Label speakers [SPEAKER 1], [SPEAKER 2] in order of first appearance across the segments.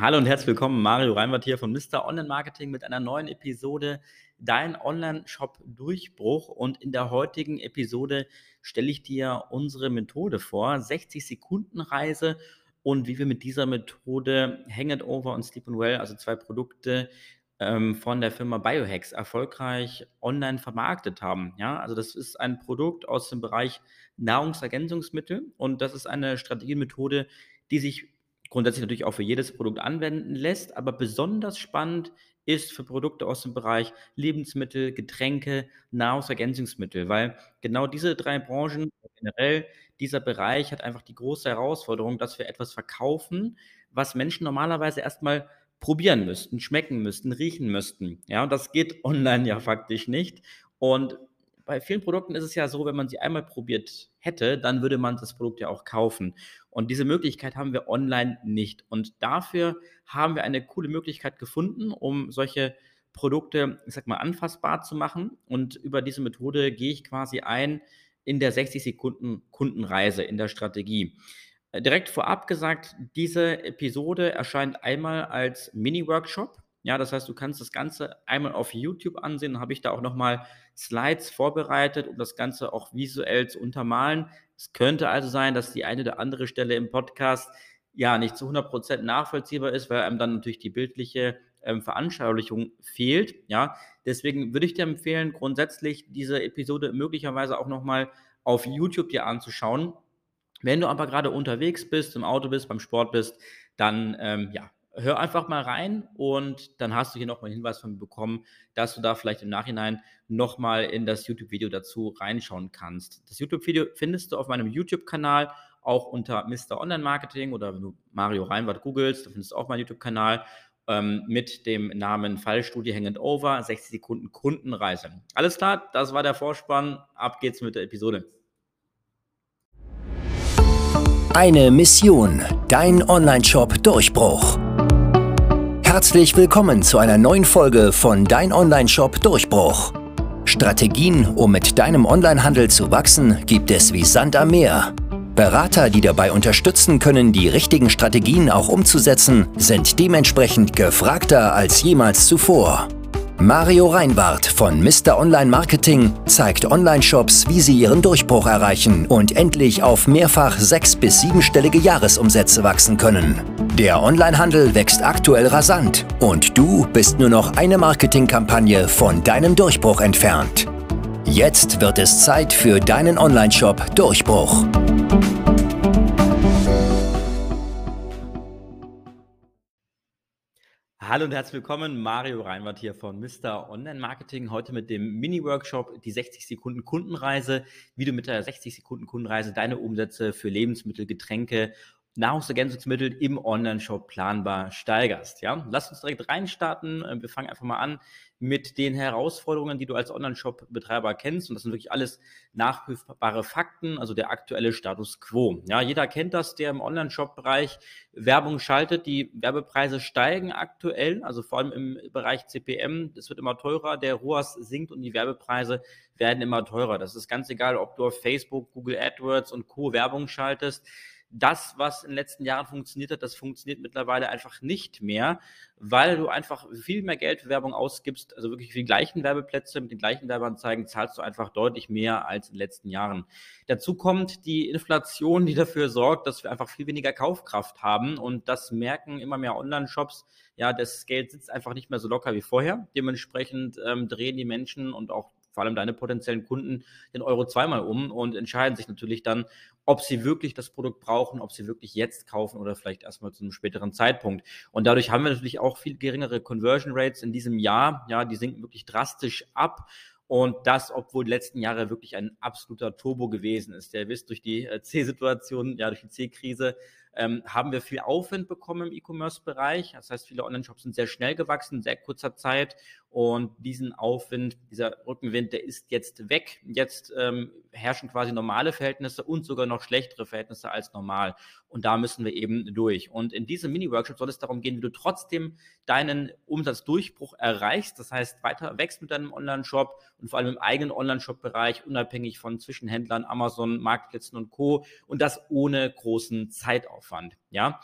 [SPEAKER 1] Hallo und herzlich willkommen, Mario Reinwart hier von Mr. Online Marketing mit einer neuen Episode Dein Online-Shop Durchbruch. Und in der heutigen Episode stelle ich dir unsere Methode vor, 60 Sekunden Reise und wie wir mit dieser Methode Hang It Over und Sleep and Well, also zwei Produkte ähm, von der Firma Biohacks, erfolgreich online vermarktet haben. Ja, also das ist ein Produkt aus dem Bereich Nahrungsergänzungsmittel und das ist eine Strategiemethode, die sich grundsätzlich natürlich auch für jedes Produkt anwenden lässt, aber besonders spannend ist für Produkte aus dem Bereich Lebensmittel, Getränke, Nahrungsergänzungsmittel, weil genau diese drei Branchen, generell dieser Bereich hat einfach die große Herausforderung, dass wir etwas verkaufen, was Menschen normalerweise erstmal probieren müssten, schmecken müssten, riechen müssten. Ja, und das geht online ja faktisch nicht. Und bei vielen Produkten ist es ja so, wenn man sie einmal probiert hätte, dann würde man das Produkt ja auch kaufen. Und diese Möglichkeit haben wir online nicht. Und dafür haben wir eine coole Möglichkeit gefunden, um solche Produkte, ich sag mal, anfassbar zu machen. Und über diese Methode gehe ich quasi ein in der 60 Sekunden Kundenreise, in der Strategie. Äh, direkt vorab gesagt, diese Episode erscheint einmal als Mini-Workshop. Ja, das heißt, du kannst das Ganze einmal auf YouTube ansehen. Dann habe ich da auch nochmal Slides vorbereitet, um das Ganze auch visuell zu untermalen. Es könnte also sein, dass die eine oder andere Stelle im Podcast ja nicht zu 100% nachvollziehbar ist, weil einem dann natürlich die bildliche ähm, Veranschaulichung fehlt. Ja, deswegen würde ich dir empfehlen, grundsätzlich diese Episode möglicherweise auch nochmal auf YouTube dir anzuschauen. Wenn du aber gerade unterwegs bist, im Auto bist, beim Sport bist, dann ähm, ja, hör einfach mal rein und dann hast du hier nochmal einen Hinweis von mir bekommen, dass du da vielleicht im Nachhinein nochmal in das YouTube-Video dazu reinschauen kannst. Das YouTube-Video findest du auf meinem YouTube-Kanal auch unter Mr. Online Marketing oder wenn du Mario Reinwart googelst, dann findest du auch meinen YouTube-Kanal ähm, mit dem Namen Fallstudie Hang Over, 60 Sekunden Kundenreise. Alles klar, das war der Vorspann. Ab geht's mit der Episode.
[SPEAKER 2] Eine Mission, dein Online-Shop Durchbruch. Herzlich willkommen zu einer neuen Folge von Dein Online-Shop Durchbruch. Strategien, um mit deinem Onlinehandel zu wachsen, gibt es wie Sand am Meer. Berater, die dabei unterstützen können, die richtigen Strategien auch umzusetzen, sind dementsprechend gefragter als jemals zuvor. Mario Reinwart von Mr. Online Marketing zeigt Online-Shops, wie sie ihren Durchbruch erreichen und endlich auf mehrfach sechs- bis siebenstellige Jahresumsätze wachsen können. Der Onlinehandel wächst aktuell rasant und du bist nur noch eine Marketingkampagne von deinem Durchbruch entfernt. Jetzt wird es Zeit für deinen Online-Shop Durchbruch.
[SPEAKER 1] Hallo und herzlich willkommen, Mario Reinwart hier von Mr. Online Marketing. Heute mit dem Mini-Workshop, die 60 Sekunden Kundenreise, wie du mit der 60 Sekunden Kundenreise deine Umsätze für Lebensmittel, Getränke, Nahrungsergänzungsmittel im Online-Shop planbar steigerst. Ja, lass uns direkt reinstarten. Wir fangen einfach mal an mit den Herausforderungen, die du als Online-Shop-Betreiber kennst. Und das sind wirklich alles nachprüfbare Fakten, also der aktuelle Status quo. Ja, jeder kennt das, der im Online-Shop-Bereich Werbung schaltet. Die Werbepreise steigen aktuell, also vor allem im Bereich CPM. Es wird immer teurer, der ROAS sinkt und die Werbepreise werden immer teurer. Das ist ganz egal, ob du auf Facebook, Google AdWords und Co. Werbung schaltest das, was in den letzten Jahren funktioniert hat, das funktioniert mittlerweile einfach nicht mehr, weil du einfach viel mehr Geld für Werbung ausgibst, also wirklich für die gleichen Werbeplätze mit den gleichen Werbeanzeigen zahlst du einfach deutlich mehr als in den letzten Jahren. Dazu kommt die Inflation, die dafür sorgt, dass wir einfach viel weniger Kaufkraft haben und das merken immer mehr Online-Shops. Ja, das Geld sitzt einfach nicht mehr so locker wie vorher. Dementsprechend ähm, drehen die Menschen und auch vor allem deine potenziellen Kunden den Euro zweimal um und entscheiden sich natürlich dann, ob sie wirklich das Produkt brauchen, ob sie wirklich jetzt kaufen oder vielleicht erstmal zu einem späteren Zeitpunkt. Und dadurch haben wir natürlich auch viel geringere Conversion Rates in diesem Jahr. Ja, die sinken wirklich drastisch ab. Und das, obwohl die letzten Jahre wirklich ein absoluter Turbo gewesen ist. Der wisst, durch die äh, C-Situation, ja, durch die C-Krise ähm, haben wir viel Aufwind bekommen im E-Commerce-Bereich. Das heißt, viele Online-Shops sind sehr schnell gewachsen, in sehr kurzer Zeit. Und diesen Aufwind, dieser Rückenwind, der ist jetzt weg. Jetzt ähm, herrschen quasi normale Verhältnisse und sogar noch schlechtere Verhältnisse als normal. Und da müssen wir eben durch. Und in diesem Mini-Workshop soll es darum gehen, wie du trotzdem deinen Umsatzdurchbruch erreichst. Das heißt, weiter wächst mit deinem Online-Shop und vor allem im eigenen Online-Shop-Bereich, unabhängig von Zwischenhändlern, Amazon, Marktplätzen und Co. Und das ohne großen Zeitaufwand. Ja.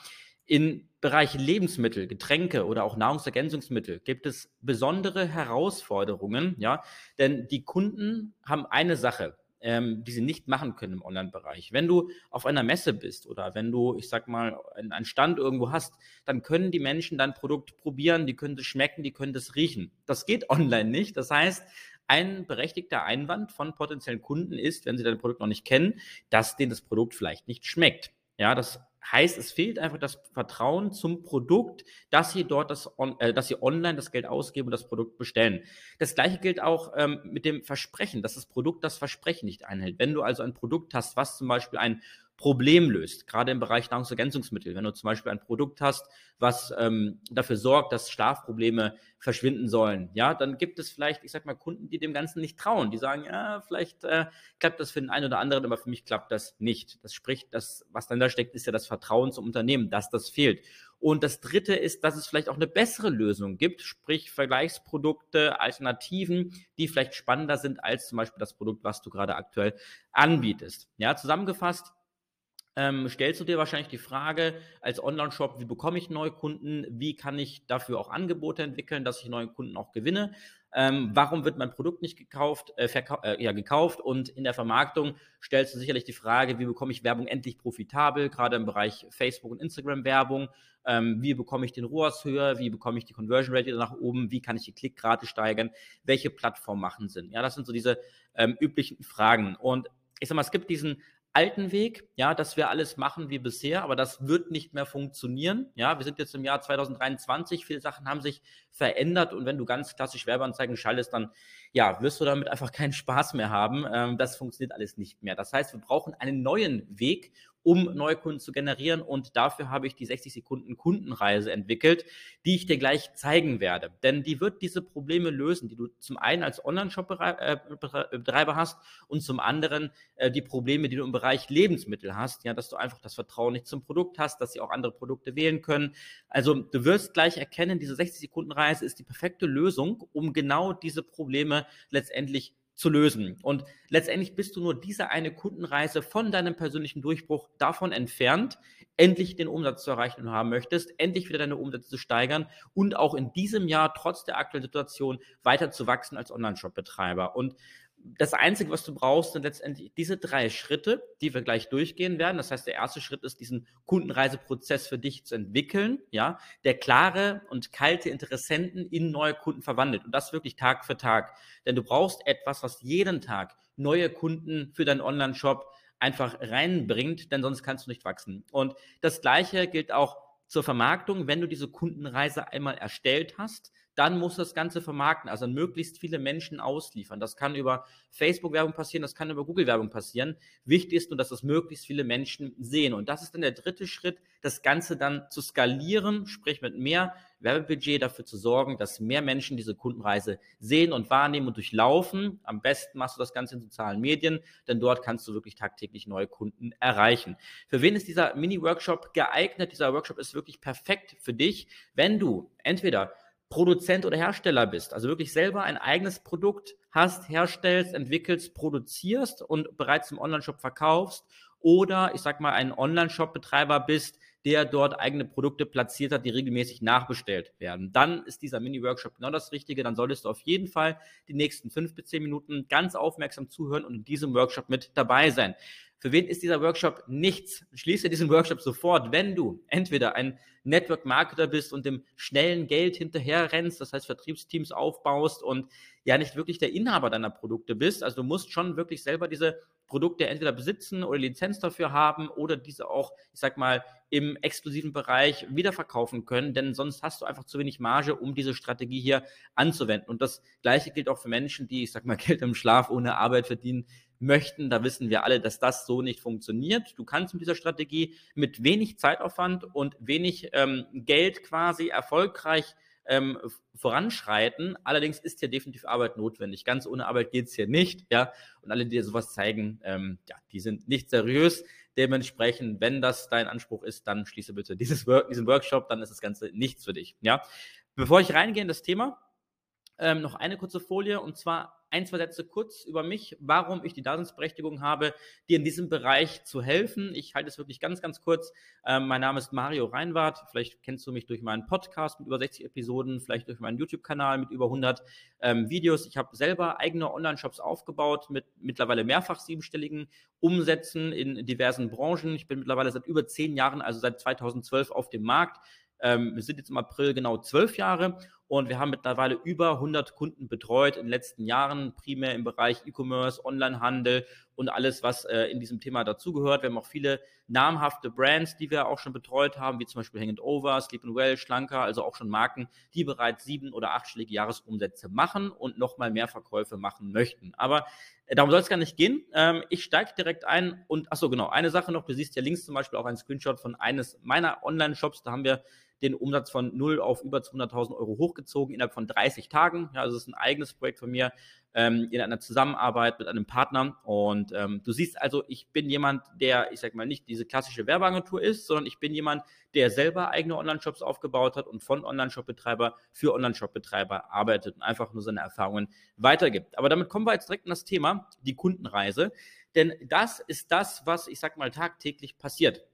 [SPEAKER 1] In Bereich Lebensmittel, Getränke oder auch Nahrungsergänzungsmittel gibt es besondere Herausforderungen, ja, denn die Kunden haben eine Sache, ähm, die sie nicht machen können im Online-Bereich. Wenn du auf einer Messe bist oder wenn du, ich sag mal, einen Stand irgendwo hast, dann können die Menschen dein Produkt probieren, die können es schmecken, die können es riechen. Das geht online nicht. Das heißt, ein berechtigter Einwand von potenziellen Kunden ist, wenn sie dein Produkt noch nicht kennen, dass denen das Produkt vielleicht nicht schmeckt. Ja, das heißt, es fehlt einfach das Vertrauen zum Produkt, dass sie dort das, on, äh, dass sie online das Geld ausgeben und das Produkt bestellen. Das gleiche gilt auch ähm, mit dem Versprechen, dass das Produkt das Versprechen nicht einhält. Wenn du also ein Produkt hast, was zum Beispiel ein Problem löst, gerade im Bereich Nahrungsergänzungsmittel. Wenn du zum Beispiel ein Produkt hast, was ähm, dafür sorgt, dass Schlafprobleme verschwinden sollen, ja, dann gibt es vielleicht, ich sag mal, Kunden, die dem Ganzen nicht trauen. Die sagen, ja, vielleicht äh, klappt das für den einen oder anderen, aber für mich klappt das nicht. Das spricht, das, was dann da steckt, ist ja das Vertrauen zum Unternehmen, dass das fehlt. Und das dritte ist, dass es vielleicht auch eine bessere Lösung gibt, sprich Vergleichsprodukte, Alternativen, die vielleicht spannender sind als zum Beispiel das Produkt, was du gerade aktuell anbietest. Ja, zusammengefasst, ähm, stellst du dir wahrscheinlich die Frage als Online-Shop, wie bekomme ich neue Kunden, wie kann ich dafür auch Angebote entwickeln, dass ich neue Kunden auch gewinne, ähm, warum wird mein Produkt nicht gekauft, äh, äh, ja, gekauft? Und in der Vermarktung stellst du sicherlich die Frage, wie bekomme ich Werbung endlich profitabel, gerade im Bereich Facebook und Instagram Werbung, ähm, wie bekomme ich den ROAS höher, wie bekomme ich die Conversion Rate nach oben, wie kann ich die Klickrate steigern, welche Plattformen machen Sinn. Ja, das sind so diese ähm, üblichen Fragen. Und ich sag mal, es gibt diesen alten Weg, ja, dass wir alles machen wie bisher, aber das wird nicht mehr funktionieren. Ja, wir sind jetzt im Jahr 2023, viele Sachen haben sich verändert und wenn du ganz klassisch Werbeanzeigen schaltest, dann ja, wirst du damit einfach keinen Spaß mehr haben. Ähm, das funktioniert alles nicht mehr. Das heißt, wir brauchen einen neuen Weg um neue Kunden zu generieren. Und dafür habe ich die 60 Sekunden Kundenreise entwickelt, die ich dir gleich zeigen werde. Denn die wird diese Probleme lösen, die du zum einen als Online-Shop-Betreiber äh, hast und zum anderen äh, die Probleme, die du im Bereich Lebensmittel hast. Ja, dass du einfach das Vertrauen nicht zum Produkt hast, dass sie auch andere Produkte wählen können. Also du wirst gleich erkennen, diese 60 Sekunden Reise ist die perfekte Lösung, um genau diese Probleme letztendlich zu lösen. Und letztendlich bist du nur diese eine Kundenreise von deinem persönlichen Durchbruch davon entfernt, endlich den Umsatz zu erreichen, den du haben möchtest, endlich wieder deine Umsätze zu steigern und auch in diesem Jahr trotz der aktuellen Situation weiter zu wachsen als Online-Shop-Betreiber. Und das Einzige, was du brauchst, sind letztendlich diese drei Schritte, die wir gleich durchgehen werden. Das heißt, der erste Schritt ist, diesen Kundenreiseprozess für dich zu entwickeln, ja, der klare und kalte Interessenten in neue Kunden verwandelt. Und das wirklich Tag für Tag. Denn du brauchst etwas, was jeden Tag neue Kunden für deinen Online-Shop einfach reinbringt, denn sonst kannst du nicht wachsen. Und das Gleiche gilt auch zur Vermarktung. Wenn du diese Kundenreise einmal erstellt hast, dann muss das Ganze vermarkten, also möglichst viele Menschen ausliefern. Das kann über Facebook-Werbung passieren, das kann über Google-Werbung passieren. Wichtig ist nur, dass das möglichst viele Menschen sehen. Und das ist dann der dritte Schritt, das Ganze dann zu skalieren, sprich mit mehr Werbebudget dafür zu sorgen, dass mehr Menschen diese Kundenreise sehen und wahrnehmen und durchlaufen. Am besten machst du das Ganze in sozialen Medien, denn dort kannst du wirklich tagtäglich neue Kunden erreichen. Für wen ist dieser Mini-Workshop geeignet? Dieser Workshop ist wirklich perfekt für dich, wenn du entweder Produzent oder Hersteller bist, also wirklich selber ein eigenes Produkt hast, herstellst, entwickelst, produzierst und bereits im Onlineshop verkaufst oder ich sag mal ein Online-Shop-Betreiber bist, der dort eigene Produkte platziert hat, die regelmäßig nachbestellt werden. Dann ist dieser Mini-Workshop genau das Richtige. Dann solltest du auf jeden Fall die nächsten fünf bis zehn Minuten ganz aufmerksam zuhören und in diesem Workshop mit dabei sein. Für wen ist dieser Workshop nichts? Schließe diesen Workshop sofort, wenn du entweder ein Network Marketer bist und dem schnellen Geld hinterher rennst, das heißt Vertriebsteams aufbaust und ja nicht wirklich der Inhaber deiner Produkte bist. Also du musst schon wirklich selber diese Produkte entweder besitzen oder Lizenz dafür haben oder diese auch, ich sag mal, im exklusiven Bereich wiederverkaufen können, denn sonst hast du einfach zu wenig Marge, um diese Strategie hier anzuwenden. Und das Gleiche gilt auch für Menschen, die, ich sag mal, Geld im Schlaf ohne Arbeit verdienen möchten. Da wissen wir alle, dass das so nicht funktioniert. Du kannst mit dieser Strategie mit wenig Zeitaufwand und wenig ähm, Geld quasi erfolgreich ähm, voranschreiten. Allerdings ist hier definitiv Arbeit notwendig. Ganz ohne Arbeit geht es hier nicht. Ja? Und alle, die dir sowas zeigen, ähm, ja, die sind nicht seriös. Dementsprechend, wenn das dein Anspruch ist, dann schließe bitte dieses Work, diesen Workshop, dann ist das Ganze nichts für dich. Ja? Bevor ich reingehe in das Thema, ähm, noch eine kurze Folie und zwar ein, zwei Sätze kurz über mich, warum ich die Daseinsberechtigung habe, dir in diesem Bereich zu helfen. Ich halte es wirklich ganz, ganz kurz. Ähm, mein Name ist Mario Reinwart. Vielleicht kennst du mich durch meinen Podcast mit über 60 Episoden, vielleicht durch meinen YouTube-Kanal mit über 100 ähm, Videos. Ich habe selber eigene Online-Shops aufgebaut mit mittlerweile mehrfach siebenstelligen Umsätzen in diversen Branchen. Ich bin mittlerweile seit über zehn Jahren, also seit 2012 auf dem Markt. Ähm, wir sind jetzt im April genau zwölf Jahre und wir haben mittlerweile über 100 Kunden betreut in den letzten Jahren, primär im Bereich E-Commerce, Onlinehandel und alles, was äh, in diesem Thema dazugehört. Wir haben auch viele namhafte Brands, die wir auch schon betreut haben, wie zum Beispiel Hang Over, Sleep Well, Schlanker, also auch schon Marken, die bereits sieben- oder achtstellige Jahresumsätze machen und nochmal mehr Verkäufe machen möchten. Aber äh, darum soll es gar nicht gehen. Ähm, ich steige direkt ein und, achso, genau, eine Sache noch, du siehst ja links zum Beispiel auch einen Screenshot von eines meiner Online-Shops, da haben wir den Umsatz von 0 auf über 200.000 Euro hochgezogen innerhalb von 30 Tagen. Ja, also es ist ein eigenes Projekt von mir ähm, in einer Zusammenarbeit mit einem Partner. Und ähm, du siehst also, ich bin jemand, der, ich sag mal, nicht diese klassische Werbeagentur ist, sondern ich bin jemand, der selber eigene Online-Shops aufgebaut hat und von Online-Shop-Betreiber für Online-Shop-Betreiber arbeitet und einfach nur seine Erfahrungen weitergibt. Aber damit kommen wir jetzt direkt in das Thema, die Kundenreise. Denn das ist das, was, ich sag mal, tagtäglich passiert.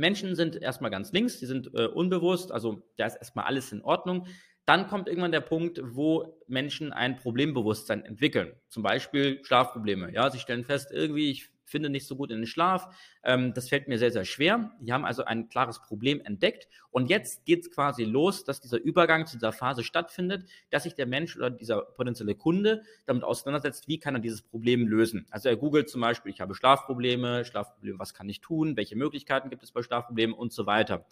[SPEAKER 1] Menschen sind erstmal ganz links, die sind äh, unbewusst, also da ist erstmal alles in Ordnung. Dann kommt irgendwann der Punkt, wo Menschen ein Problembewusstsein entwickeln. Zum Beispiel Schlafprobleme. Ja, sie stellen fest, irgendwie, ich finde nicht so gut in den Schlaf. Ähm, das fällt mir sehr, sehr schwer. Die haben also ein klares Problem entdeckt. Und jetzt geht es quasi los, dass dieser Übergang zu dieser Phase stattfindet, dass sich der Mensch oder dieser potenzielle Kunde damit auseinandersetzt, wie kann er dieses Problem lösen. Also er googelt zum Beispiel, ich habe Schlafprobleme, Schlafprobleme, was kann ich tun, welche Möglichkeiten gibt es bei Schlafproblemen und so weiter.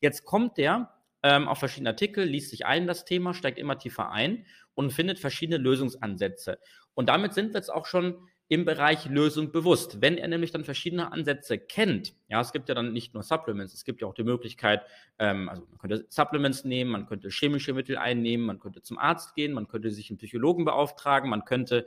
[SPEAKER 1] Jetzt kommt der ähm, auf verschiedene Artikel, liest sich ein das Thema, steigt immer tiefer ein und findet verschiedene Lösungsansätze. Und damit sind wir jetzt auch schon im Bereich Lösung bewusst. Wenn er nämlich dann verschiedene Ansätze kennt, ja, es gibt ja dann nicht nur Supplements, es gibt ja auch die Möglichkeit, ähm, also man könnte Supplements nehmen, man könnte chemische Mittel einnehmen, man könnte zum Arzt gehen, man könnte sich einen Psychologen beauftragen, man könnte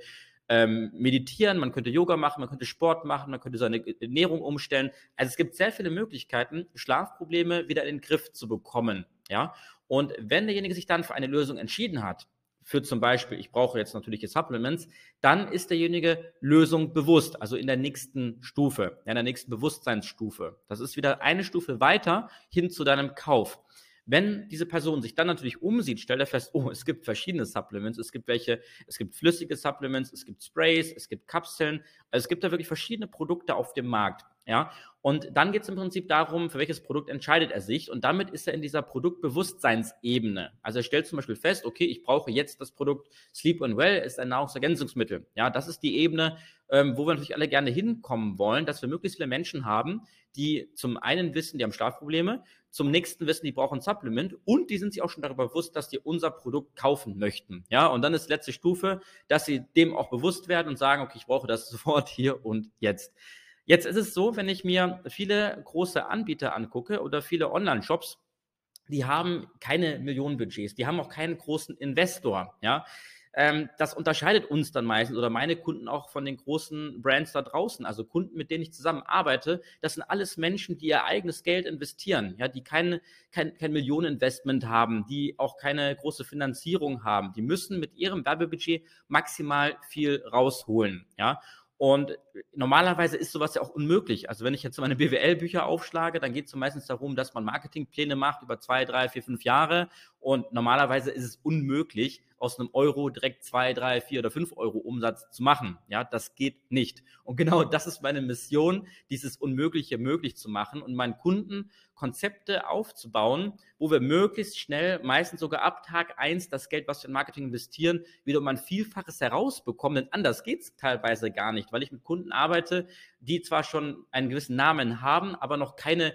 [SPEAKER 1] ähm, meditieren, man könnte Yoga machen, man könnte Sport machen, man könnte seine Ernährung umstellen. Also es gibt sehr viele Möglichkeiten, Schlafprobleme wieder in den Griff zu bekommen. Ja, und wenn derjenige sich dann für eine Lösung entschieden hat, für zum Beispiel, ich brauche jetzt natürliche Supplements, dann ist derjenige Lösung bewusst, also in der nächsten Stufe, in der nächsten Bewusstseinsstufe. Das ist wieder eine Stufe weiter hin zu deinem Kauf. Wenn diese Person sich dann natürlich umsieht, stellt er fest, oh, es gibt verschiedene Supplements, es gibt welche, es gibt flüssige Supplements, es gibt Sprays, es gibt Kapseln, also es gibt da wirklich verschiedene Produkte auf dem Markt. Ja, und dann geht es im Prinzip darum, für welches Produkt entscheidet er sich. Und damit ist er in dieser Produktbewusstseinsebene. Also er stellt zum Beispiel fest, okay, ich brauche jetzt das Produkt Sleep and Well, ist ein Nahrungsergänzungsmittel. Ja, das ist die Ebene, ähm, wo wir natürlich alle gerne hinkommen wollen, dass wir möglichst viele Menschen haben, die zum einen wissen, die haben Schlafprobleme, zum nächsten wissen, die brauchen ein Supplement und die sind sich auch schon darüber bewusst, dass die unser Produkt kaufen möchten. Ja, und dann ist letzte Stufe, dass sie dem auch bewusst werden und sagen, okay, ich brauche das sofort hier und jetzt. Jetzt ist es so, wenn ich mir viele große Anbieter angucke oder viele Online-Shops, die haben keine Millionenbudgets, die haben auch keinen großen Investor, ja. Ähm, das unterscheidet uns dann meistens oder meine Kunden auch von den großen Brands da draußen. Also Kunden, mit denen ich zusammen arbeite, das sind alles Menschen, die ihr eigenes Geld investieren, ja, die keine, kein, kein Millioneninvestment haben, die auch keine große Finanzierung haben. Die müssen mit ihrem Werbebudget maximal viel rausholen, ja. Und normalerweise ist sowas ja auch unmöglich. Also wenn ich jetzt meine BWL-Bücher aufschlage, dann geht es so meistens darum, dass man Marketingpläne macht über zwei, drei, vier, fünf Jahre. Und normalerweise ist es unmöglich, aus einem Euro direkt zwei, drei, vier oder fünf Euro Umsatz zu machen. Ja, das geht nicht. Und genau das ist meine Mission, dieses Unmögliche möglich zu machen und meinen Kunden Konzepte aufzubauen, wo wir möglichst schnell, meistens sogar ab Tag eins das Geld, was wir in Marketing investieren, wieder um ein Vielfaches herausbekommen. Denn anders geht es teilweise gar nicht, weil ich mit Kunden arbeite, die zwar schon einen gewissen Namen haben, aber noch keine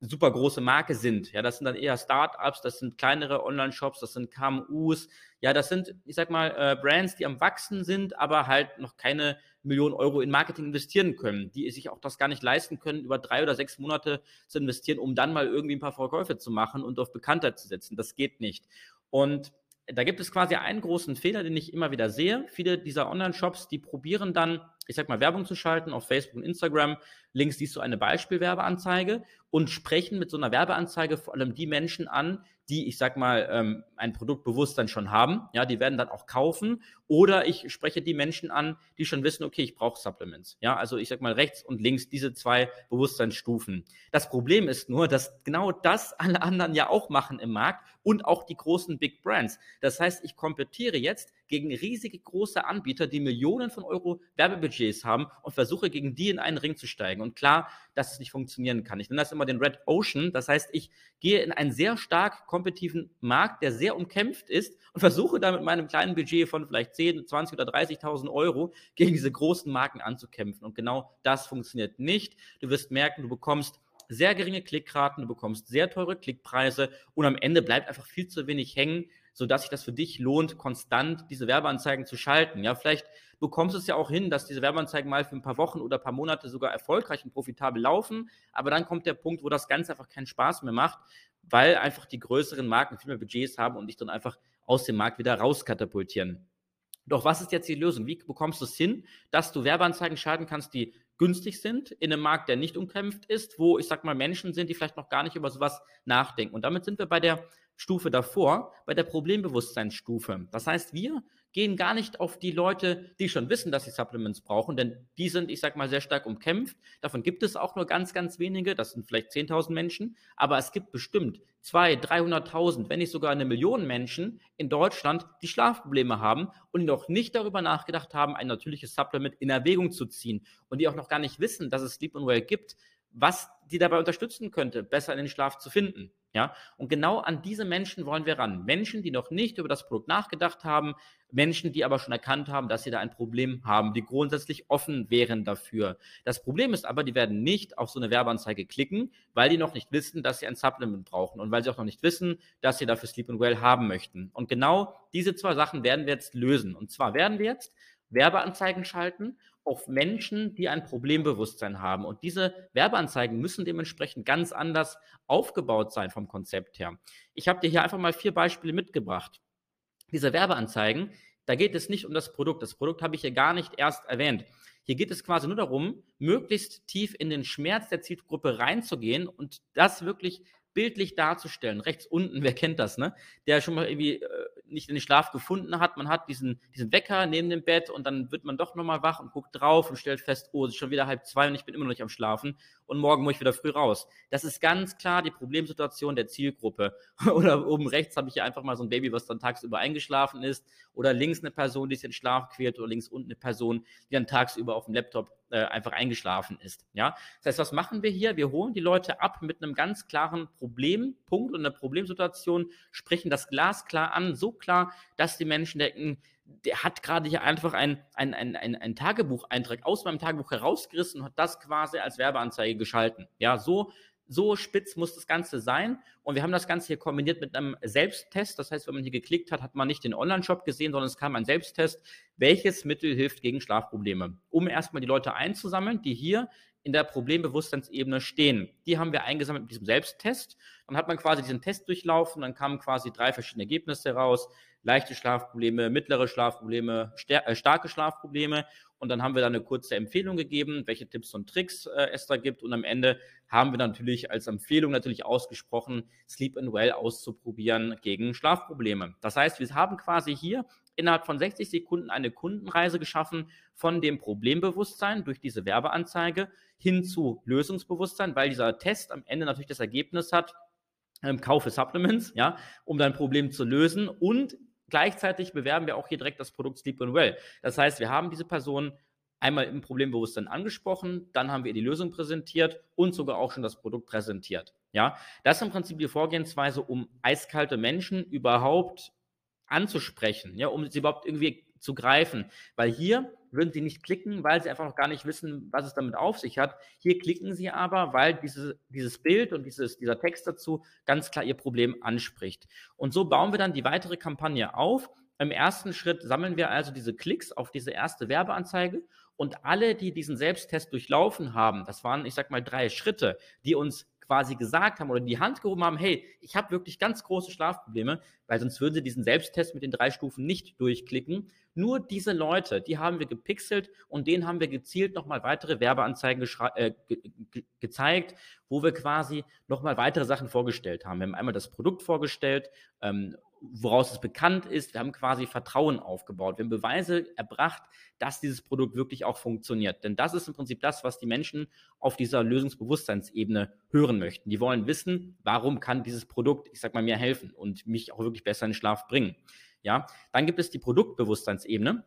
[SPEAKER 1] super große Marke sind. Ja, das sind dann eher Startups, das sind kleinere Online-Shops, das sind KMUs. Ja, das sind, ich sag mal, äh, Brands, die am Wachsen sind, aber halt noch keine Millionen Euro in Marketing investieren können, die sich auch das gar nicht leisten können, über drei oder sechs Monate zu investieren, um dann mal irgendwie ein paar Verkäufe zu machen und auf Bekanntheit zu setzen. Das geht nicht. Und da gibt es quasi einen großen Fehler, den ich immer wieder sehe. Viele dieser Online-Shops, die probieren dann ich sag mal, Werbung zu schalten auf Facebook und Instagram. Links siehst du eine Beispielwerbeanzeige und sprechen mit so einer Werbeanzeige vor allem die Menschen an, die, ich sag mal, ähm, ein Produktbewusstsein schon haben. Ja, die werden dann auch kaufen. Oder ich spreche die Menschen an, die schon wissen, okay, ich brauche Supplements. Ja, also ich sag mal rechts und links diese zwei Bewusstseinsstufen. Das Problem ist nur, dass genau das alle anderen ja auch machen im Markt und auch die großen Big Brands. Das heißt, ich kompetiere jetzt gegen riesige große Anbieter, die Millionen von Euro Werbebudgets haben und versuche gegen die in einen Ring zu steigen. Und klar, dass es nicht funktionieren kann. Ich nenne das immer den Red Ocean. Das heißt, ich gehe in einen sehr stark kompetitiven Markt, der sehr umkämpft ist und versuche da mit meinem kleinen Budget von vielleicht 10, 20 oder 30.000 Euro gegen diese großen Marken anzukämpfen. Und genau das funktioniert nicht. Du wirst merken, du bekommst sehr geringe Klickraten, du bekommst sehr teure Klickpreise und am Ende bleibt einfach viel zu wenig hängen, sodass sich das für dich lohnt, konstant diese Werbeanzeigen zu schalten. Ja, vielleicht bekommst du es ja auch hin, dass diese Werbeanzeigen mal für ein paar Wochen oder ein paar Monate sogar erfolgreich und profitabel laufen, aber dann kommt der Punkt, wo das Ganze einfach keinen Spaß mehr macht, weil einfach die größeren Marken viel mehr Budgets haben und dich dann einfach aus dem Markt wieder rauskatapultieren. Doch was ist jetzt die Lösung? Wie bekommst du es hin, dass du Werbeanzeigen schalten kannst, die günstig sind, in einem Markt, der nicht umkämpft ist, wo ich sag mal Menschen sind, die vielleicht noch gar nicht über sowas nachdenken. Und damit sind wir bei der Stufe davor, bei der Problembewusstseinsstufe. Das heißt, wir gehen gar nicht auf die Leute, die schon wissen, dass sie Supplements brauchen, denn die sind, ich sag mal, sehr stark umkämpft. Davon gibt es auch nur ganz, ganz wenige. Das sind vielleicht 10.000 Menschen. Aber es gibt bestimmt 200.000, 300.000, wenn nicht sogar eine Million Menschen in Deutschland, die Schlafprobleme haben und die noch nicht darüber nachgedacht haben, ein natürliches Supplement in Erwägung zu ziehen und die auch noch gar nicht wissen, dass es Sleep and Well gibt, was die dabei unterstützen könnte, besser in den Schlaf zu finden. Ja, und genau an diese Menschen wollen wir ran. Menschen, die noch nicht über das Produkt nachgedacht haben, Menschen, die aber schon erkannt haben, dass sie da ein Problem haben, die grundsätzlich offen wären dafür. Das Problem ist aber, die werden nicht auf so eine Werbeanzeige klicken, weil die noch nicht wissen, dass sie ein Supplement brauchen und weil sie auch noch nicht wissen, dass sie dafür Sleep and Well haben möchten. Und genau diese zwei Sachen werden wir jetzt lösen. Und zwar werden wir jetzt Werbeanzeigen schalten auf Menschen, die ein Problembewusstsein haben. Und diese Werbeanzeigen müssen dementsprechend ganz anders aufgebaut sein vom Konzept her. Ich habe dir hier einfach mal vier Beispiele mitgebracht. Diese Werbeanzeigen, da geht es nicht um das Produkt. Das Produkt habe ich hier gar nicht erst erwähnt. Hier geht es quasi nur darum, möglichst tief in den Schmerz der Zielgruppe reinzugehen und das wirklich bildlich darzustellen. Rechts unten, wer kennt das, ne? Der schon mal irgendwie äh, nicht in den Schlaf gefunden hat. Man hat diesen, diesen Wecker neben dem Bett und dann wird man doch nochmal wach und guckt drauf und stellt fest, oh, es ist schon wieder halb zwei und ich bin immer noch nicht am Schlafen und morgen muss ich wieder früh raus. Das ist ganz klar die Problemsituation der Zielgruppe. oder oben rechts habe ich hier einfach mal so ein Baby, was dann tagsüber eingeschlafen ist. Oder links eine Person, die sich in Schlaf quält oder links unten eine Person, die dann tagsüber auf dem Laptop äh, einfach eingeschlafen ist. Ja, das heißt, was machen wir hier? Wir holen die Leute ab mit einem ganz klaren Problempunkt und einer Problemsituation, sprechen das Glas klar an, so klar, dass die Menschen denken, der hat gerade hier einfach ein, ein, ein, ein, ein Tagebucheintrag aus meinem Tagebuch herausgerissen und hat das quasi als Werbeanzeige geschalten. Ja, so so spitz muss das Ganze sein. Und wir haben das Ganze hier kombiniert mit einem Selbsttest. Das heißt, wenn man hier geklickt hat, hat man nicht den Online-Shop gesehen, sondern es kam ein Selbsttest. Welches Mittel hilft gegen Schlafprobleme? Um erstmal die Leute einzusammeln, die hier in der Problembewusstseinsebene stehen. Die haben wir eingesammelt mit diesem Selbsttest. Dann hat man quasi diesen Test durchlaufen, dann kamen quasi drei verschiedene Ergebnisse heraus. Leichte Schlafprobleme, mittlere Schlafprobleme, äh, starke Schlafprobleme. Und dann haben wir da eine kurze Empfehlung gegeben, welche Tipps und Tricks äh, es da gibt. Und am Ende haben wir natürlich als Empfehlung natürlich ausgesprochen, Sleep and Well auszuprobieren gegen Schlafprobleme. Das heißt, wir haben quasi hier innerhalb von 60 Sekunden eine Kundenreise geschaffen von dem Problembewusstsein durch diese Werbeanzeige hin zu Lösungsbewusstsein, weil dieser Test am Ende natürlich das Ergebnis hat, ähm, kaufe Supplements, ja, um dein Problem zu lösen und Gleichzeitig bewerben wir auch hier direkt das Produkt Sleep and Well. Das heißt, wir haben diese Person einmal im Problembewusstsein angesprochen, dann haben wir die Lösung präsentiert und sogar auch schon das Produkt präsentiert. Ja, das ist im Prinzip die Vorgehensweise, um eiskalte Menschen überhaupt anzusprechen, ja, um sie überhaupt irgendwie zu greifen. Weil hier würden sie nicht klicken, weil sie einfach noch gar nicht wissen, was es damit auf sich hat. Hier klicken sie aber, weil diese, dieses Bild und dieses, dieser Text dazu ganz klar ihr Problem anspricht. Und so bauen wir dann die weitere Kampagne auf. Im ersten Schritt sammeln wir also diese Klicks auf diese erste Werbeanzeige und alle, die diesen Selbsttest durchlaufen haben, das waren, ich sag mal, drei Schritte, die uns quasi gesagt haben oder die Hand gehoben haben, hey, ich habe wirklich ganz große Schlafprobleme, weil sonst würden sie diesen Selbsttest mit den drei Stufen nicht durchklicken. Nur diese Leute, die haben wir gepixelt und denen haben wir gezielt nochmal weitere Werbeanzeigen äh, ge ge gezeigt, wo wir quasi nochmal weitere Sachen vorgestellt haben. Wir haben einmal das Produkt vorgestellt, ähm, woraus es bekannt ist. Wir haben quasi Vertrauen aufgebaut. Wir haben Beweise erbracht, dass dieses Produkt wirklich auch funktioniert. Denn das ist im Prinzip das, was die Menschen auf dieser Lösungsbewusstseinsebene hören möchten. Die wollen wissen, warum kann dieses Produkt, ich sag mal, mir helfen und mich auch wirklich besser in den Schlaf bringen. Ja, dann gibt es die Produktbewusstseinsebene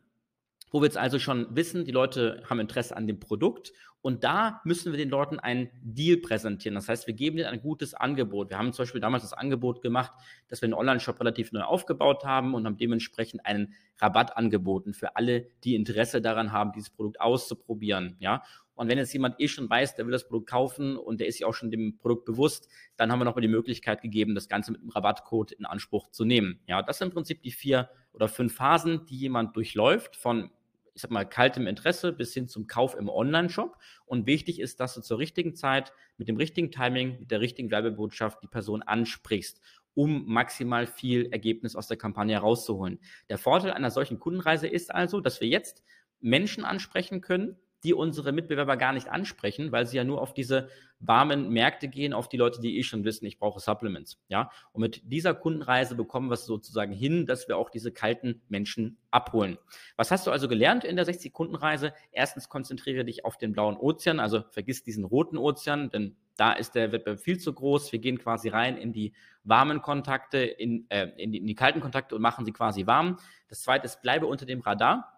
[SPEAKER 1] wo wir jetzt also schon wissen, die Leute haben Interesse an dem Produkt und da müssen wir den Leuten einen Deal präsentieren. Das heißt, wir geben ihnen ein gutes Angebot. Wir haben zum Beispiel damals das Angebot gemacht, dass wir den Online-Shop relativ neu aufgebaut haben und haben dementsprechend einen Rabatt angeboten für alle, die Interesse daran haben, dieses Produkt auszuprobieren. Ja, und wenn jetzt jemand eh schon weiß, der will das Produkt kaufen und der ist sich auch schon dem Produkt bewusst, dann haben wir nochmal die Möglichkeit gegeben, das Ganze mit einem Rabattcode in Anspruch zu nehmen. Ja, das sind im Prinzip die vier oder fünf Phasen, die jemand durchläuft von ich sag mal, kaltem Interesse bis hin zum Kauf im Online-Shop. Und wichtig ist, dass du zur richtigen Zeit, mit dem richtigen Timing, mit der richtigen Werbebotschaft die Person ansprichst, um maximal viel Ergebnis aus der Kampagne herauszuholen. Der Vorteil einer solchen Kundenreise ist also, dass wir jetzt Menschen ansprechen können, die unsere Mitbewerber gar nicht ansprechen, weil sie ja nur auf diese warmen Märkte gehen, auf die Leute, die eh schon wissen, ich brauche Supplements. Ja, und mit dieser Kundenreise bekommen wir es sozusagen hin, dass wir auch diese kalten Menschen abholen. Was hast du also gelernt in der 60-Kunden-Reise? Erstens konzentriere dich auf den blauen Ozean, also vergiss diesen roten Ozean, denn da ist der Wettbewerb viel zu groß. Wir gehen quasi rein in die warmen Kontakte, in, äh, in, die, in die kalten Kontakte und machen sie quasi warm. Das zweite ist, bleibe unter dem Radar.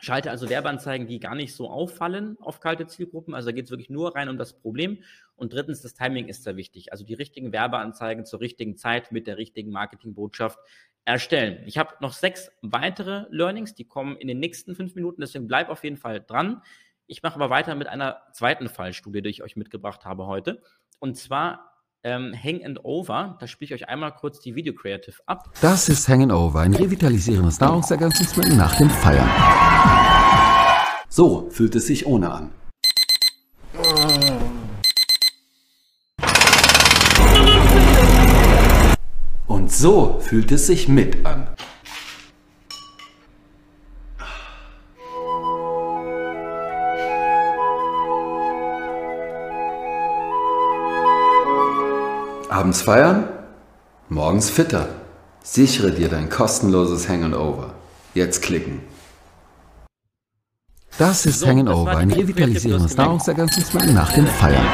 [SPEAKER 1] Schalte also Werbeanzeigen, die gar nicht so auffallen auf kalte Zielgruppen. Also da geht es wirklich nur rein um das Problem. Und drittens, das Timing ist sehr wichtig. Also die richtigen Werbeanzeigen zur richtigen Zeit mit der richtigen Marketingbotschaft erstellen. Ich habe noch sechs weitere Learnings, die kommen in den nächsten fünf Minuten. Deswegen bleib auf jeden Fall dran. Ich mache aber weiter mit einer zweiten Fallstudie, die ich euch mitgebracht habe heute. Und zwar ähm, Hang and Over. Da spiele ich euch einmal kurz die Video Creative ab.
[SPEAKER 2] Das ist Hang and Over, ein revitalisierendes Nahrungsergänzungsmittel nach dem Feiern. So fühlt es sich ohne an. Und so fühlt es sich mit an. Abends feiern, morgens fitter. Sichere dir dein kostenloses Hangover. Jetzt klicken. Das ist so, Hangover, ein revitalisierendes Nahrungsergänzungsmittel nach dem Feiern.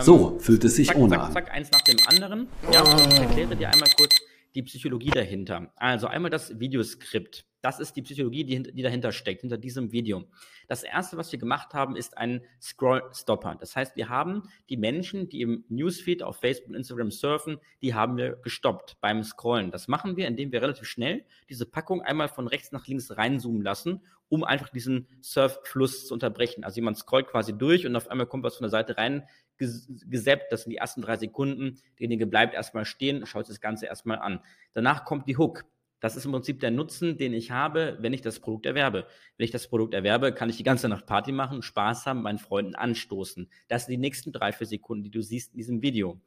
[SPEAKER 2] so fühlt es sich
[SPEAKER 1] zack,
[SPEAKER 2] ohne
[SPEAKER 1] zack,
[SPEAKER 2] an.
[SPEAKER 1] Zack, eins nach dem anderen. Ja, ich erkläre dir einmal kurz die Psychologie dahinter. Also einmal das Videoskript. Das ist die Psychologie, die, die, dahinter steckt, hinter diesem Video. Das erste, was wir gemacht haben, ist ein Scroll-Stopper. Das heißt, wir haben die Menschen, die im Newsfeed auf Facebook und Instagram surfen, die haben wir gestoppt beim Scrollen. Das machen wir, indem wir relativ schnell diese Packung einmal von rechts nach links reinzoomen lassen, um einfach diesen Surffluss zu unterbrechen. Also jemand scrollt quasi durch und auf einmal kommt was von der Seite rein gesäppt. Das sind die ersten drei Sekunden. Derjenige bleibt erstmal stehen, schaut sich das Ganze erstmal an. Danach kommt die Hook. Das ist im Prinzip der Nutzen, den ich habe, wenn ich das Produkt erwerbe. Wenn ich das Produkt erwerbe, kann ich die ganze Nacht Party machen, Spaß haben, meinen Freunden anstoßen. Das sind die nächsten drei, vier Sekunden, die du siehst in diesem Video.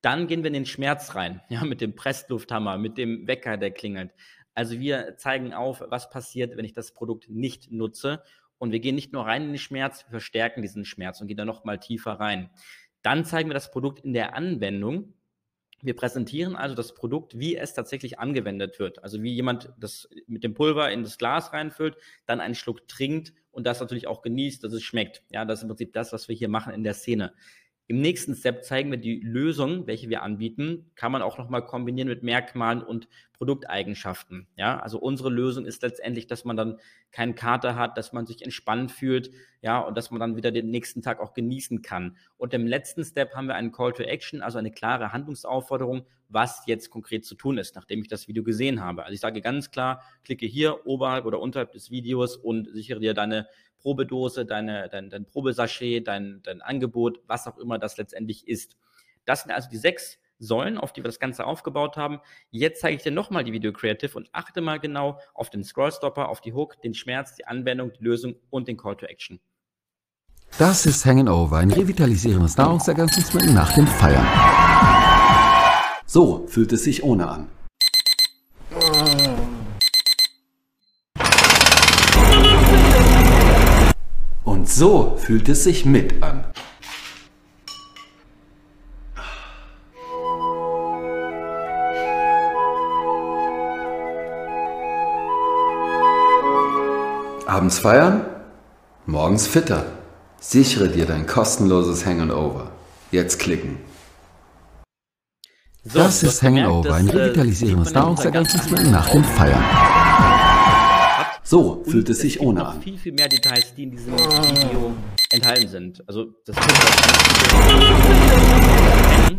[SPEAKER 1] Dann gehen wir in den Schmerz rein, ja, mit dem Presslufthammer, mit dem Wecker, der klingelt. Also wir zeigen auf, was passiert, wenn ich das Produkt nicht nutze. Und wir gehen nicht nur rein in den Schmerz, wir verstärken diesen Schmerz und gehen da nochmal tiefer rein. Dann zeigen wir das Produkt in der Anwendung wir präsentieren also das Produkt, wie es tatsächlich angewendet wird. Also wie jemand das mit dem Pulver in das Glas reinfüllt, dann einen Schluck trinkt und das natürlich auch genießt, dass es schmeckt. Ja, das ist im Prinzip das, was wir hier machen in der Szene. Im nächsten Step zeigen wir die Lösung, welche wir anbieten, kann man auch nochmal kombinieren mit Merkmalen und Produkteigenschaften. Ja, also unsere Lösung ist letztendlich, dass man dann keinen Kater hat, dass man sich entspannt fühlt, ja, und dass man dann wieder den nächsten Tag auch genießen kann. Und im letzten Step haben wir einen Call to Action, also eine klare Handlungsaufforderung, was jetzt konkret zu tun ist, nachdem ich das Video gesehen habe. Also ich sage ganz klar, klicke hier oberhalb oder unterhalb des Videos und sichere dir deine Probedose, deine, dein, dein Probesachet, dein, dein Angebot, was auch immer das letztendlich ist. Das sind also die sechs Säulen, auf die wir das Ganze aufgebaut haben. Jetzt zeige ich dir nochmal die Video Creative und achte mal genau auf den Scrollstopper, auf die Hook, den Schmerz, die Anwendung, die Lösung und den Call to Action.
[SPEAKER 3] Das ist Hangover, ein revitalisierendes Nahrungsergänzungsmittel nach dem Feiern. So fühlt es sich ohne an. Und so fühlt es sich mit an. Abends feiern, morgens fitter. Sichere dir dein kostenloses Hangover. Jetzt klicken. So, das ist Hangover, ein äh, revitalisierendes Nahrungsergänzungsmittel nach dem Feiern. So fühlt es sich ohne an.
[SPEAKER 1] Viel, viel mehr Details, die in diesem Video enthalten sind. Also das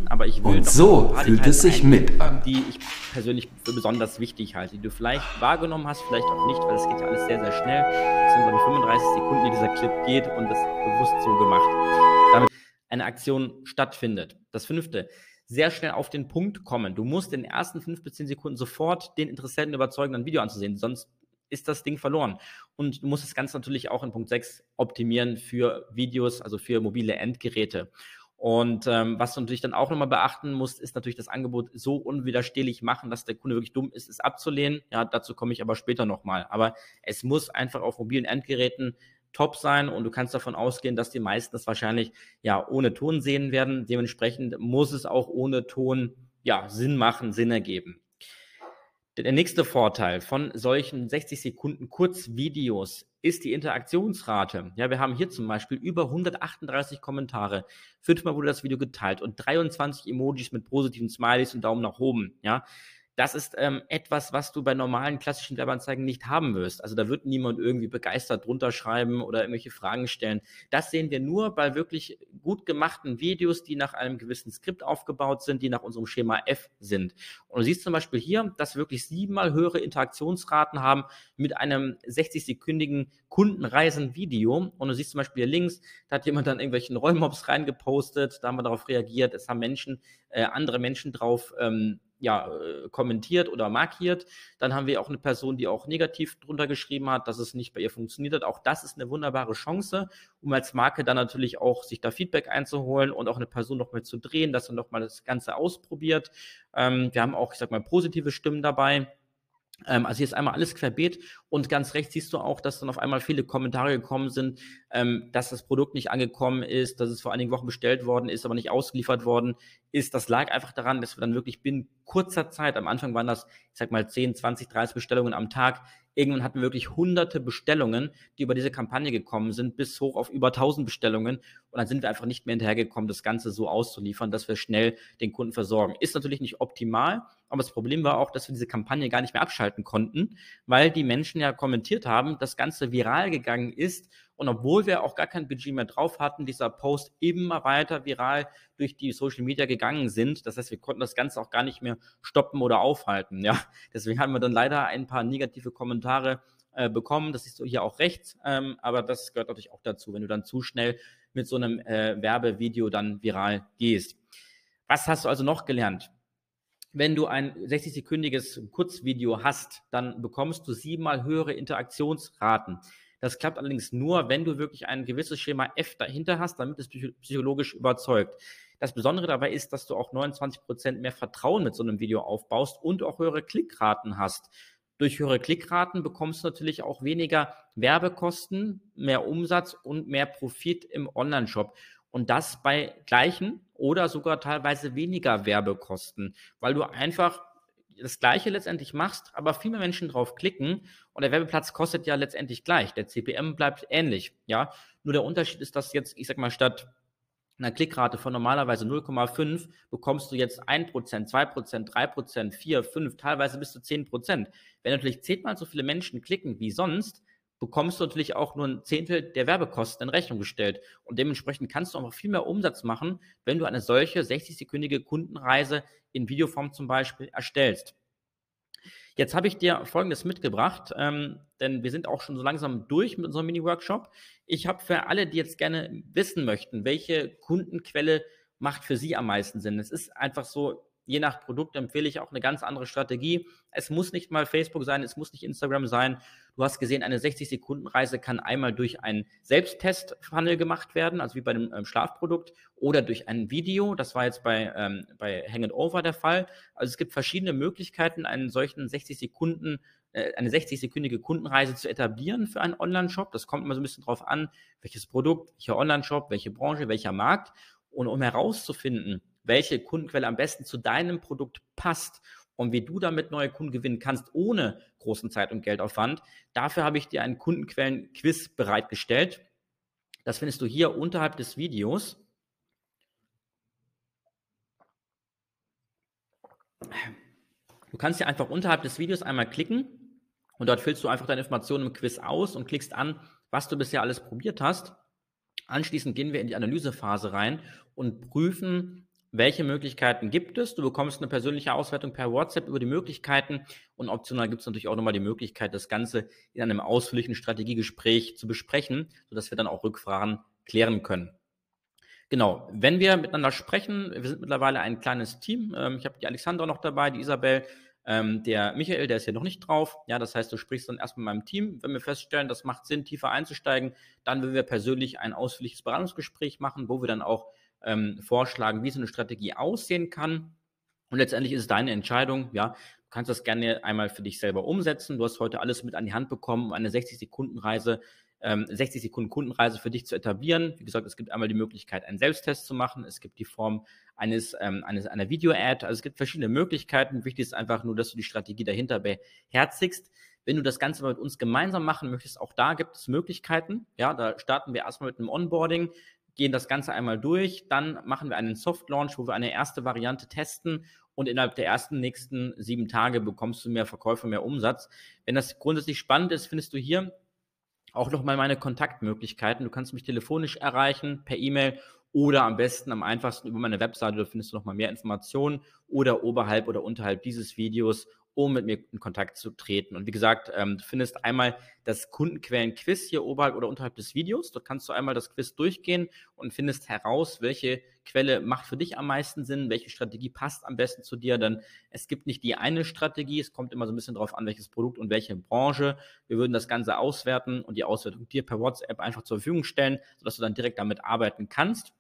[SPEAKER 1] aber ich will
[SPEAKER 3] Und so fühlt es sich mit an.
[SPEAKER 1] Die ich persönlich für besonders wichtig halte, die du vielleicht wahrgenommen hast, vielleicht auch nicht, weil es geht ja alles sehr, sehr schnell. Es sind, glaube ich, 35 Sekunden, die dieser Clip geht und das bewusst so gemacht. Damit eine Aktion stattfindet. Das fünfte, sehr schnell auf den Punkt kommen. Du musst in den ersten fünf bis zehn Sekunden sofort den Interessenten überzeugen, ein Video anzusehen, sonst ist das Ding verloren. Und du musst das Ganze natürlich auch in Punkt 6 optimieren für Videos, also für mobile Endgeräte. Und ähm, was du natürlich dann auch nochmal beachten musst, ist natürlich das Angebot so unwiderstehlich machen, dass der Kunde wirklich dumm ist, es abzulehnen. Ja, dazu komme ich aber später nochmal. Aber es muss einfach auf mobilen Endgeräten top sein und du kannst davon ausgehen, dass die meisten das wahrscheinlich ja ohne Ton sehen werden. Dementsprechend muss es auch ohne Ton ja Sinn machen, Sinn ergeben. Der nächste Vorteil von solchen 60 Sekunden Kurzvideos ist die Interaktionsrate. Ja, wir haben hier zum Beispiel über 138 Kommentare. Fünfmal wurde das Video geteilt und 23 Emojis mit positiven Smileys und Daumen nach oben. Ja, das ist ähm, etwas, was du bei normalen klassischen Werbeanzeigen nicht haben wirst. Also da wird niemand irgendwie begeistert drunter schreiben oder irgendwelche Fragen stellen. Das sehen wir nur bei wirklich gut gemachten Videos, die nach einem gewissen Skript aufgebaut sind, die nach unserem Schema F sind. Und du siehst zum Beispiel hier, dass wir wirklich siebenmal höhere Interaktionsraten haben mit einem 60-sekündigen Kundenreisen-Video. Und du siehst zum Beispiel hier links, da hat jemand dann irgendwelchen Rollmobs reingepostet, da haben wir darauf reagiert, es haben Menschen, äh, andere Menschen drauf ähm, ja, äh, kommentiert oder markiert. Dann haben wir auch eine Person, die auch negativ drunter geschrieben hat, dass es nicht bei ihr funktioniert hat. Auch das ist eine wunderbare Chance, um als Marke dann natürlich auch sich da Feedback einzuholen und auch eine Person noch mal zu drehen, dass er noch mal das Ganze ausprobiert. Ähm, wir haben auch, ich sag mal, positive Stimmen dabei. Ähm, also hier ist einmal alles querbeet und ganz rechts siehst du auch, dass dann auf einmal viele Kommentare gekommen sind, ähm, dass das Produkt nicht angekommen ist, dass es vor einigen Wochen bestellt worden ist, aber nicht ausgeliefert worden ist. Das lag einfach daran, dass wir dann wirklich binnen kurzer Zeit, am Anfang waren das, ich sag mal, 10, 20, 30 Bestellungen am Tag, Irgendwann hatten wir wirklich hunderte Bestellungen, die über diese Kampagne gekommen sind, bis hoch auf über 1000 Bestellungen. Und dann sind wir einfach nicht mehr hinterhergekommen, das Ganze so auszuliefern, dass wir schnell den Kunden versorgen. Ist natürlich nicht optimal, aber das Problem war auch, dass wir diese Kampagne gar nicht mehr abschalten konnten, weil die Menschen ja kommentiert haben, das Ganze viral gegangen ist und obwohl wir auch gar kein Budget mehr drauf hatten, dieser Post immer weiter viral durch die Social Media gegangen sind. Das heißt, wir konnten das Ganze auch gar nicht mehr stoppen oder aufhalten. Ja, deswegen haben wir dann leider ein paar negative Kommentare äh, bekommen. Das ist so hier auch rechts, ähm, aber das gehört natürlich auch dazu, wenn du dann zu schnell mit so einem äh, Werbevideo dann viral gehst. Was hast du also noch gelernt? Wenn du ein 60-sekündiges Kurzvideo hast, dann bekommst du siebenmal höhere Interaktionsraten. Das klappt allerdings nur, wenn du wirklich ein gewisses Schema F dahinter hast, damit es psychologisch überzeugt. Das Besondere dabei ist, dass du auch 29 Prozent mehr Vertrauen mit so einem Video aufbaust und auch höhere Klickraten hast. Durch höhere Klickraten bekommst du natürlich auch weniger Werbekosten, mehr Umsatz und mehr Profit im Online-Shop. Und das bei gleichen oder sogar teilweise weniger Werbekosten, weil du einfach das Gleiche letztendlich machst, aber viel mehr Menschen drauf klicken und der Werbeplatz kostet ja letztendlich gleich. Der CPM bleibt ähnlich, ja. Nur der Unterschied ist, dass jetzt, ich sag mal, statt einer Klickrate von normalerweise 0,5 bekommst du jetzt 1%, 2%, 3%, 4, 5, teilweise bis zu 10%. Wenn natürlich zehnmal so viele Menschen klicken wie sonst, bekommst du natürlich auch nur ein Zehntel der Werbekosten in Rechnung gestellt. Und dementsprechend kannst du einfach viel mehr Umsatz machen, wenn du eine solche 60-sekündige Kundenreise in Videoform zum Beispiel erstellst. Jetzt habe ich dir Folgendes mitgebracht, ähm, denn wir sind auch schon so langsam durch mit unserem Mini-Workshop. Ich habe für alle, die jetzt gerne wissen möchten, welche Kundenquelle macht für Sie am meisten Sinn. Es ist einfach so, Je nach Produkt empfehle ich auch eine ganz andere Strategie. Es muss nicht mal Facebook sein, es muss nicht Instagram sein. Du hast gesehen, eine 60-Sekunden-Reise kann einmal durch einen Selbsttest-Funnel gemacht werden, also wie bei dem ähm, Schlafprodukt, oder durch ein Video. Das war jetzt bei, ähm, bei Hang Over der Fall. Also es gibt verschiedene Möglichkeiten, einen solchen 60 Sekunden äh, eine 60-sekündige Kundenreise zu etablieren für einen Online-Shop. Das kommt immer so ein bisschen drauf an, welches Produkt, welcher Online-Shop, welche Branche, welcher Markt. Und um herauszufinden, welche Kundenquelle am besten zu deinem Produkt passt und wie du damit neue Kunden gewinnen kannst, ohne großen Zeit- und Geldaufwand, dafür habe ich dir einen Kundenquellen-Quiz bereitgestellt. Das findest du hier unterhalb des Videos. Du kannst hier einfach unterhalb des Videos einmal klicken und dort füllst du einfach deine Informationen im Quiz aus und klickst an, was du bisher alles probiert hast. Anschließend gehen wir in die Analysephase rein und prüfen, welche Möglichkeiten gibt es. Du bekommst eine persönliche Auswertung per WhatsApp über die Möglichkeiten und optional gibt es natürlich auch nochmal die Möglichkeit, das Ganze in einem ausführlichen Strategiegespräch zu besprechen, sodass wir dann auch Rückfragen klären können. Genau, wenn wir miteinander sprechen, wir sind mittlerweile ein kleines Team. Ähm, ich habe die Alexandra noch dabei, die Isabel, ähm, der Michael, der ist hier noch nicht drauf. Ja, das heißt, du sprichst dann erst mit meinem Team. Wenn wir feststellen, das macht Sinn, tiefer einzusteigen, dann würden wir persönlich ein ausführliches Beratungsgespräch machen, wo wir dann auch ähm, vorschlagen, wie so eine Strategie aussehen kann. Und letztendlich ist es deine Entscheidung. Ja, du kannst das gerne einmal für dich selber umsetzen. Du hast heute alles mit an die Hand bekommen, um eine 60-Sekunden-Reise 60 ähm, Sekunden Kundenreise für dich zu etablieren. Wie gesagt, es gibt einmal die Möglichkeit, einen Selbsttest zu machen. Es gibt die Form eines, ähm, eines einer Video-Ad. Also es gibt verschiedene Möglichkeiten. Wichtig ist einfach nur, dass du die Strategie dahinter beherzigst. Wenn du das Ganze mit uns gemeinsam machen möchtest, auch da gibt es Möglichkeiten. Ja, da starten wir erstmal mit einem Onboarding, gehen das Ganze einmal durch, dann machen wir einen Soft Launch, wo wir eine erste Variante testen und innerhalb der ersten nächsten sieben Tage bekommst du mehr Verkäufe, mehr Umsatz. Wenn das grundsätzlich spannend ist, findest du hier auch nochmal meine Kontaktmöglichkeiten. Du kannst mich telefonisch erreichen, per E-Mail oder am besten, am einfachsten über meine Webseite. Da findest du nochmal mehr Informationen oder oberhalb oder unterhalb dieses Videos um mit mir in Kontakt zu treten. Und wie gesagt, ähm, du findest einmal das Kundenquellen-Quiz hier oberhalb oder unterhalb des Videos. Dort kannst du einmal das Quiz durchgehen und findest heraus, welche Quelle macht für dich am meisten Sinn, welche Strategie passt am besten zu dir. Denn es gibt nicht die eine Strategie, es kommt immer so ein bisschen darauf an, welches Produkt und welche Branche. Wir würden das Ganze auswerten und die Auswertung dir per WhatsApp einfach zur Verfügung stellen, sodass du dann direkt damit arbeiten kannst.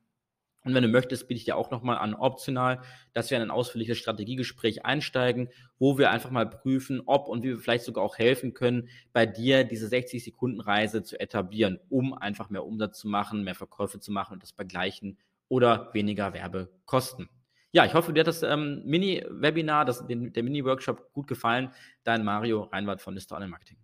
[SPEAKER 1] Und wenn du möchtest, biete ich dir auch nochmal an, optional, dass wir in ein ausführliches Strategiegespräch einsteigen, wo wir einfach mal prüfen, ob und wie wir vielleicht sogar auch helfen können, bei dir diese 60-Sekunden-Reise zu etablieren, um einfach mehr Umsatz zu machen, mehr Verkäufe zu machen und das bei gleichen oder weniger Werbekosten. Ja, ich hoffe, dir hat das ähm, Mini-Webinar, der Mini-Workshop gut gefallen. Dein Mario Reinwart von Mr. Online Marketing.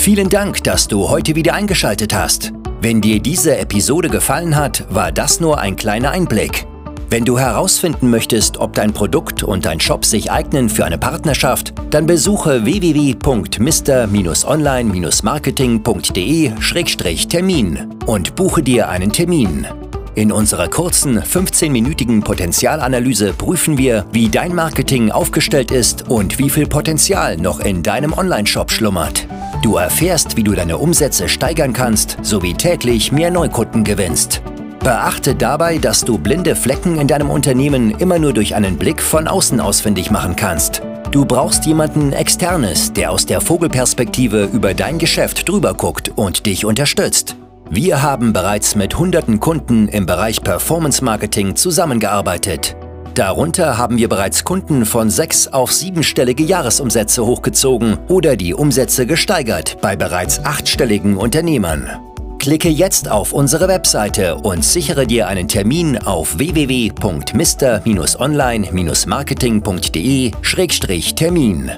[SPEAKER 2] Vielen Dank, dass du heute wieder eingeschaltet hast. Wenn dir diese Episode gefallen hat, war das nur ein kleiner Einblick. Wenn du herausfinden möchtest, ob dein Produkt und dein Shop sich eignen für eine Partnerschaft, dann besuche www.mr-online-marketing.de-termin und buche dir einen Termin. In unserer kurzen 15-minütigen Potenzialanalyse prüfen wir, wie dein Marketing aufgestellt ist und wie viel Potenzial noch in deinem Onlineshop schlummert. Du erfährst, wie du deine Umsätze steigern kannst sowie täglich mehr Neukunden gewinnst. Beachte dabei, dass du blinde Flecken in deinem Unternehmen immer nur durch einen Blick von außen ausfindig machen kannst. Du brauchst jemanden Externes, der aus der Vogelperspektive über dein Geschäft drüber guckt und dich unterstützt. Wir haben bereits mit hunderten Kunden im Bereich Performance Marketing zusammengearbeitet. Darunter haben wir bereits Kunden von sechs auf siebenstellige Jahresumsätze hochgezogen oder die Umsätze gesteigert bei bereits achtstelligen Unternehmern. Klicke jetzt auf unsere Webseite und sichere dir einen Termin auf www.mr-online-marketing.de-termin.